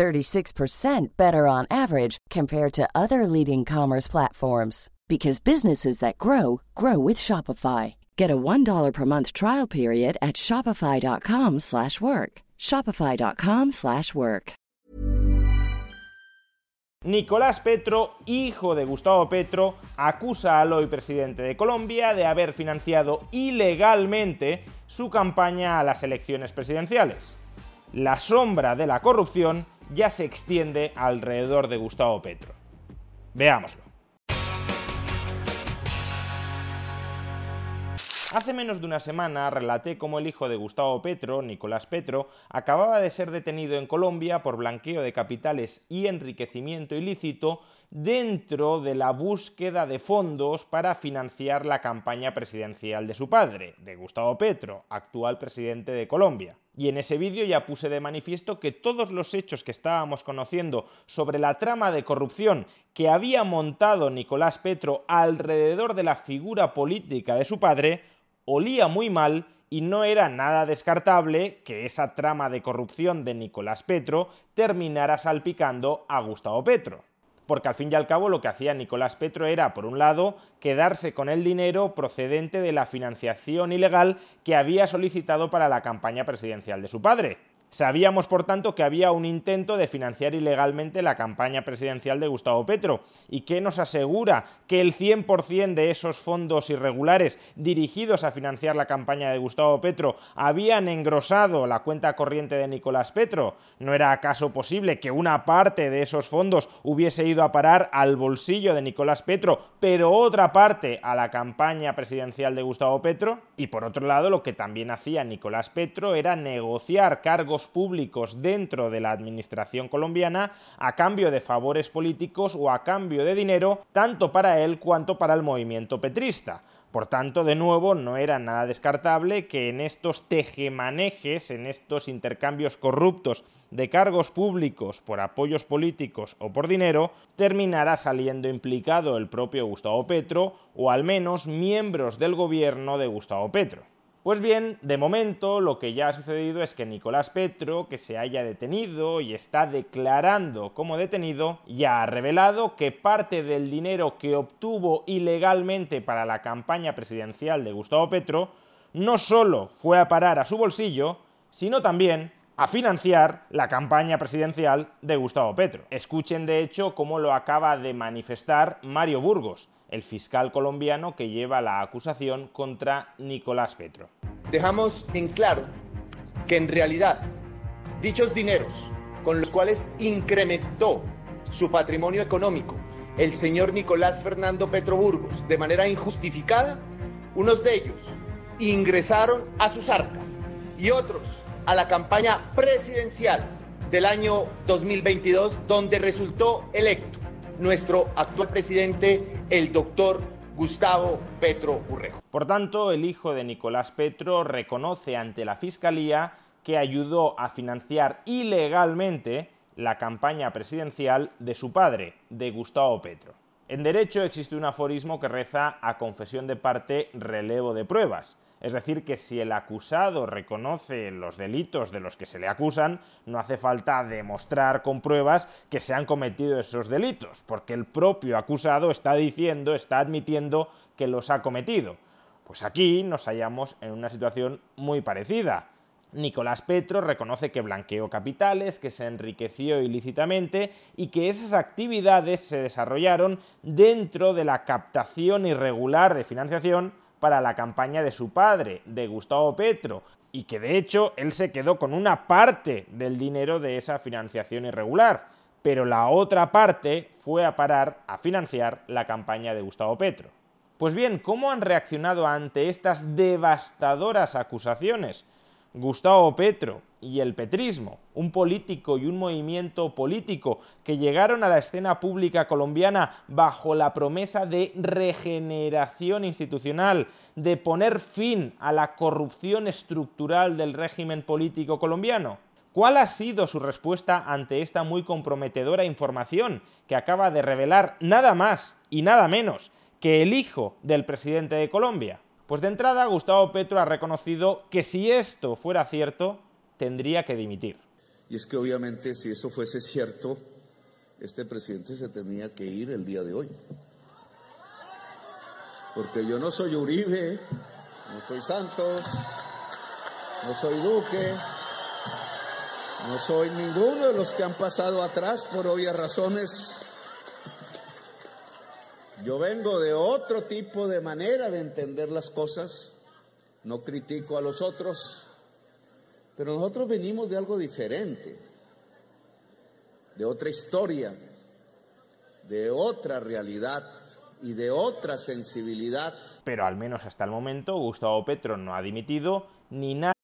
36% better on average compared to other leading commerce platforms because businesses that grow grow with Shopify. Get a $1 per month trial period at shopify.com/work. shopify.com/work. Nicolás Petro, hijo de Gustavo Petro, acusa al hoy presidente de Colombia de haber financiado ilegalmente su campaña a las elecciones presidenciales. La sombra de la corrupción ya se extiende alrededor de Gustavo Petro. Veámoslo. Hace menos de una semana relaté cómo el hijo de Gustavo Petro, Nicolás Petro, acababa de ser detenido en Colombia por blanqueo de capitales y enriquecimiento ilícito dentro de la búsqueda de fondos para financiar la campaña presidencial de su padre, de Gustavo Petro, actual presidente de Colombia. Y en ese vídeo ya puse de manifiesto que todos los hechos que estábamos conociendo sobre la trama de corrupción que había montado Nicolás Petro alrededor de la figura política de su padre olía muy mal y no era nada descartable que esa trama de corrupción de Nicolás Petro terminara salpicando a Gustavo Petro. Porque al fin y al cabo lo que hacía Nicolás Petro era, por un lado, quedarse con el dinero procedente de la financiación ilegal que había solicitado para la campaña presidencial de su padre. Sabíamos, por tanto, que había un intento de financiar ilegalmente la campaña presidencial de Gustavo Petro. ¿Y qué nos asegura que el 100% de esos fondos irregulares dirigidos a financiar la campaña de Gustavo Petro habían engrosado la cuenta corriente de Nicolás Petro? ¿No era acaso posible que una parte de esos fondos hubiese ido a parar al bolsillo de Nicolás Petro, pero otra parte a la campaña presidencial de Gustavo Petro? Y por otro lado, lo que también hacía Nicolás Petro era negociar cargos públicos dentro de la administración colombiana a cambio de favores políticos o a cambio de dinero, tanto para él cuanto para el movimiento petrista. Por tanto, de nuevo, no era nada descartable que en estos tejemanejes, en estos intercambios corruptos de cargos públicos por apoyos políticos o por dinero, terminara saliendo implicado el propio Gustavo Petro o al menos miembros del gobierno de Gustavo Petro. Pues bien, de momento lo que ya ha sucedido es que Nicolás Petro, que se haya detenido y está declarando como detenido, ya ha revelado que parte del dinero que obtuvo ilegalmente para la campaña presidencial de Gustavo Petro no solo fue a parar a su bolsillo, sino también a financiar la campaña presidencial de Gustavo Petro. Escuchen de hecho cómo lo acaba de manifestar Mario Burgos, el fiscal colombiano que lleva la acusación contra Nicolás Petro. Dejamos en claro que en realidad dichos dineros con los cuales incrementó su patrimonio económico el señor Nicolás Fernando Petro Burgos de manera injustificada, unos de ellos ingresaron a sus arcas y otros a la campaña presidencial del año 2022 donde resultó electo nuestro actual presidente, el doctor Gustavo Petro Urrejo. Por tanto, el hijo de Nicolás Petro reconoce ante la Fiscalía que ayudó a financiar ilegalmente la campaña presidencial de su padre, de Gustavo Petro. En derecho existe un aforismo que reza a confesión de parte relevo de pruebas. Es decir, que si el acusado reconoce los delitos de los que se le acusan, no hace falta demostrar con pruebas que se han cometido esos delitos, porque el propio acusado está diciendo, está admitiendo que los ha cometido. Pues aquí nos hallamos en una situación muy parecida. Nicolás Petro reconoce que blanqueó capitales, que se enriqueció ilícitamente y que esas actividades se desarrollaron dentro de la captación irregular de financiación para la campaña de su padre, de Gustavo Petro, y que de hecho él se quedó con una parte del dinero de esa financiación irregular, pero la otra parte fue a parar a financiar la campaña de Gustavo Petro. Pues bien, ¿cómo han reaccionado ante estas devastadoras acusaciones? Gustavo Petro y el petrismo, un político y un movimiento político que llegaron a la escena pública colombiana bajo la promesa de regeneración institucional, de poner fin a la corrupción estructural del régimen político colombiano. ¿Cuál ha sido su respuesta ante esta muy comprometedora información que acaba de revelar nada más y nada menos que el hijo del presidente de Colombia? Pues de entrada, Gustavo Petro ha reconocido que si esto fuera cierto, tendría que dimitir. Y es que obviamente si eso fuese cierto, este presidente se tenía que ir el día de hoy. Porque yo no soy Uribe, no soy Santos, no soy Duque, no soy ninguno de los que han pasado atrás por obvias razones. Yo vengo de otro tipo de manera de entender las cosas. No critico a los otros, pero nosotros venimos de algo diferente, de otra historia, de otra realidad y de otra sensibilidad. Pero al menos hasta el momento Gustavo Petro no ha dimitido ni nada.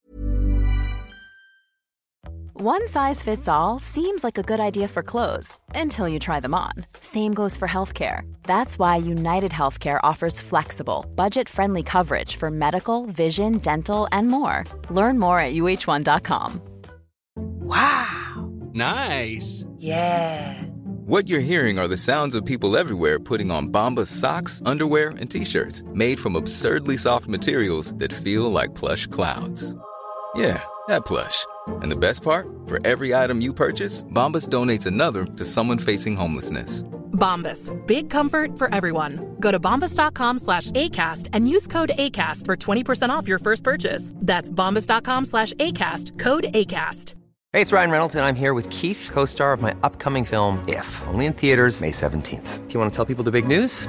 One size fits all seems like a good idea for clothes until you try them on. Same goes for healthcare. That's why United Healthcare offers flexible, budget friendly coverage for medical, vision, dental, and more. Learn more at uh1.com. Wow! Nice! Yeah! What you're hearing are the sounds of people everywhere putting on Bombas socks, underwear, and t shirts made from absurdly soft materials that feel like plush clouds. Yeah, that plush. And the best part, for every item you purchase, Bombas donates another to someone facing homelessness. Bombas, big comfort for everyone. Go to bombas.com slash ACAST and use code ACAST for 20% off your first purchase. That's bombas.com slash ACAST, code ACAST. Hey, it's Ryan Reynolds, and I'm here with Keith, co star of my upcoming film, If, only in theaters, May 17th. Do you want to tell people the big news?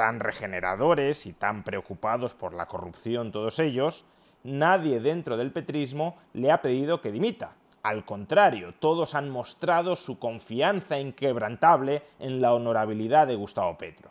tan regeneradores y tan preocupados por la corrupción todos ellos, nadie dentro del petrismo le ha pedido que dimita. Al contrario, todos han mostrado su confianza inquebrantable en la honorabilidad de Gustavo Petro.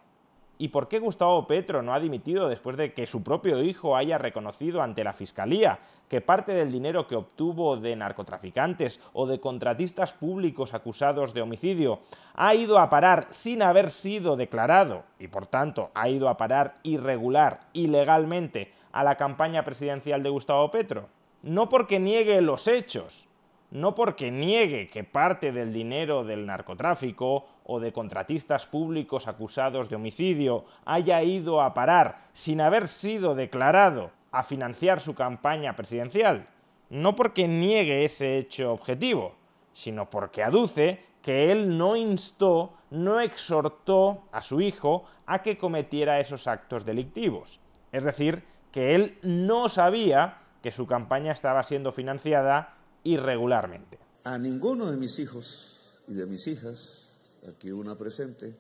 ¿Y por qué Gustavo Petro no ha dimitido después de que su propio hijo haya reconocido ante la Fiscalía que parte del dinero que obtuvo de narcotraficantes o de contratistas públicos acusados de homicidio ha ido a parar sin haber sido declarado y por tanto ha ido a parar irregular, ilegalmente, a la campaña presidencial de Gustavo Petro? No porque niegue los hechos, no porque niegue que parte del dinero del narcotráfico o de contratistas públicos acusados de homicidio haya ido a parar sin haber sido declarado a financiar su campaña presidencial, no porque niegue ese hecho objetivo, sino porque aduce que él no instó, no exhortó a su hijo a que cometiera esos actos delictivos. Es decir, que él no sabía que su campaña estaba siendo financiada irregularmente. A ninguno de mis hijos y de mis hijas, aquí una presente,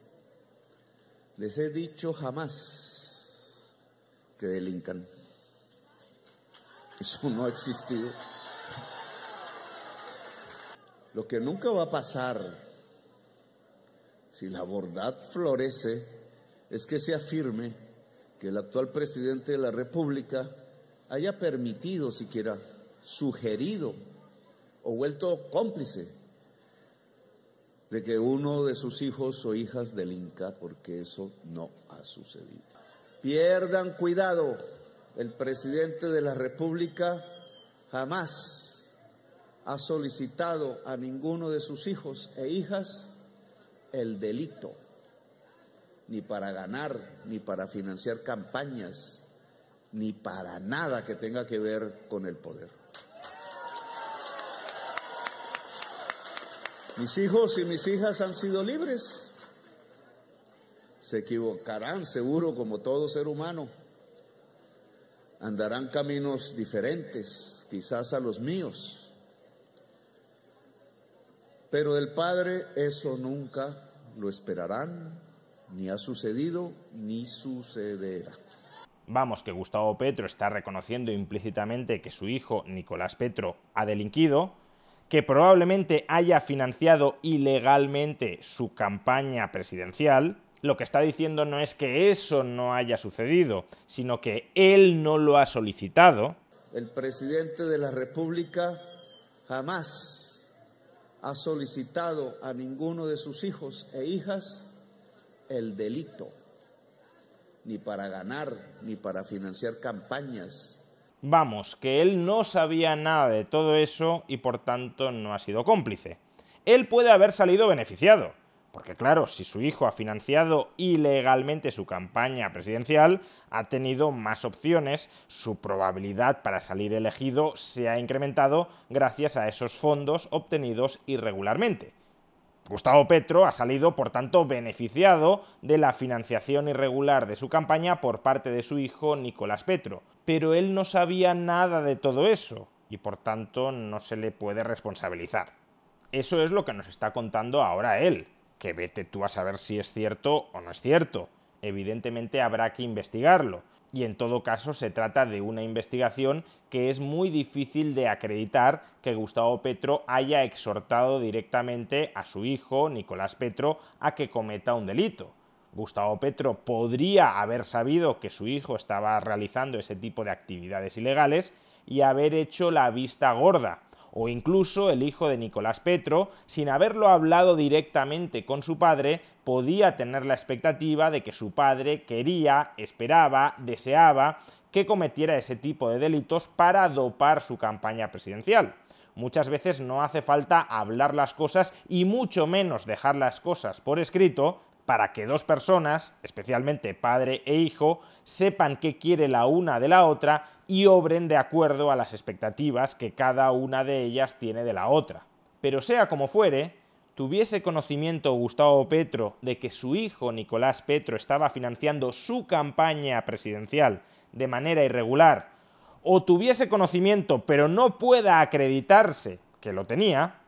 les he dicho jamás que delincan. Eso no ha existido. Lo que nunca va a pasar si la verdad florece es que se afirme que el actual presidente de la República haya permitido, siquiera sugerido o vuelto cómplice de que uno de sus hijos o hijas delinca, porque eso no ha sucedido. Pierdan cuidado, el presidente de la República jamás ha solicitado a ninguno de sus hijos e hijas el delito, ni para ganar, ni para financiar campañas, ni para nada que tenga que ver con el poder. Mis hijos y mis hijas han sido libres. Se equivocarán seguro como todo ser humano. Andarán caminos diferentes, quizás a los míos. Pero del padre eso nunca lo esperarán, ni ha sucedido, ni sucederá. Vamos, que Gustavo Petro está reconociendo implícitamente que su hijo, Nicolás Petro, ha delinquido, que probablemente haya financiado ilegalmente su campaña presidencial, lo que está diciendo no es que eso no haya sucedido, sino que él no lo ha solicitado. El presidente de la República jamás ha solicitado a ninguno de sus hijos e hijas el delito, ni para ganar, ni para financiar campañas. Vamos, que él no sabía nada de todo eso y por tanto no ha sido cómplice. Él puede haber salido beneficiado, porque claro, si su hijo ha financiado ilegalmente su campaña presidencial, ha tenido más opciones, su probabilidad para salir elegido se ha incrementado gracias a esos fondos obtenidos irregularmente. Gustavo Petro ha salido, por tanto, beneficiado de la financiación irregular de su campaña por parte de su hijo Nicolás Petro, pero él no sabía nada de todo eso y por tanto no se le puede responsabilizar. Eso es lo que nos está contando ahora él que vete tú a saber si es cierto o no es cierto. Evidentemente habrá que investigarlo. Y en todo caso se trata de una investigación que es muy difícil de acreditar que Gustavo Petro haya exhortado directamente a su hijo, Nicolás Petro, a que cometa un delito. Gustavo Petro podría haber sabido que su hijo estaba realizando ese tipo de actividades ilegales y haber hecho la vista gorda o incluso el hijo de Nicolás Petro, sin haberlo hablado directamente con su padre, podía tener la expectativa de que su padre quería, esperaba, deseaba que cometiera ese tipo de delitos para dopar su campaña presidencial. Muchas veces no hace falta hablar las cosas y mucho menos dejar las cosas por escrito para que dos personas, especialmente padre e hijo, sepan qué quiere la una de la otra y obren de acuerdo a las expectativas que cada una de ellas tiene de la otra. Pero sea como fuere, tuviese conocimiento Gustavo Petro de que su hijo Nicolás Petro estaba financiando su campaña presidencial de manera irregular, o tuviese conocimiento pero no pueda acreditarse que lo tenía,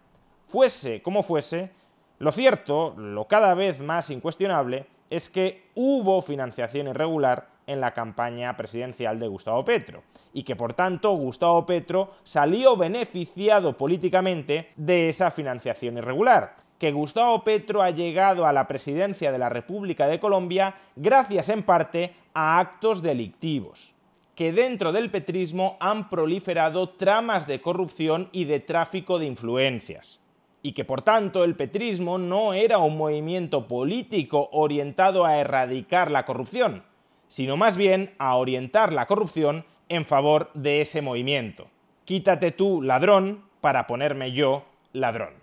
fuese como fuese, lo cierto, lo cada vez más incuestionable, es que hubo financiación irregular en la campaña presidencial de Gustavo Petro y que por tanto Gustavo Petro salió beneficiado políticamente de esa financiación irregular. Que Gustavo Petro ha llegado a la presidencia de la República de Colombia gracias en parte a actos delictivos, que dentro del petrismo han proliferado tramas de corrupción y de tráfico de influencias y que por tanto el petrismo no era un movimiento político orientado a erradicar la corrupción, sino más bien a orientar la corrupción en favor de ese movimiento. Quítate tú, ladrón, para ponerme yo, ladrón.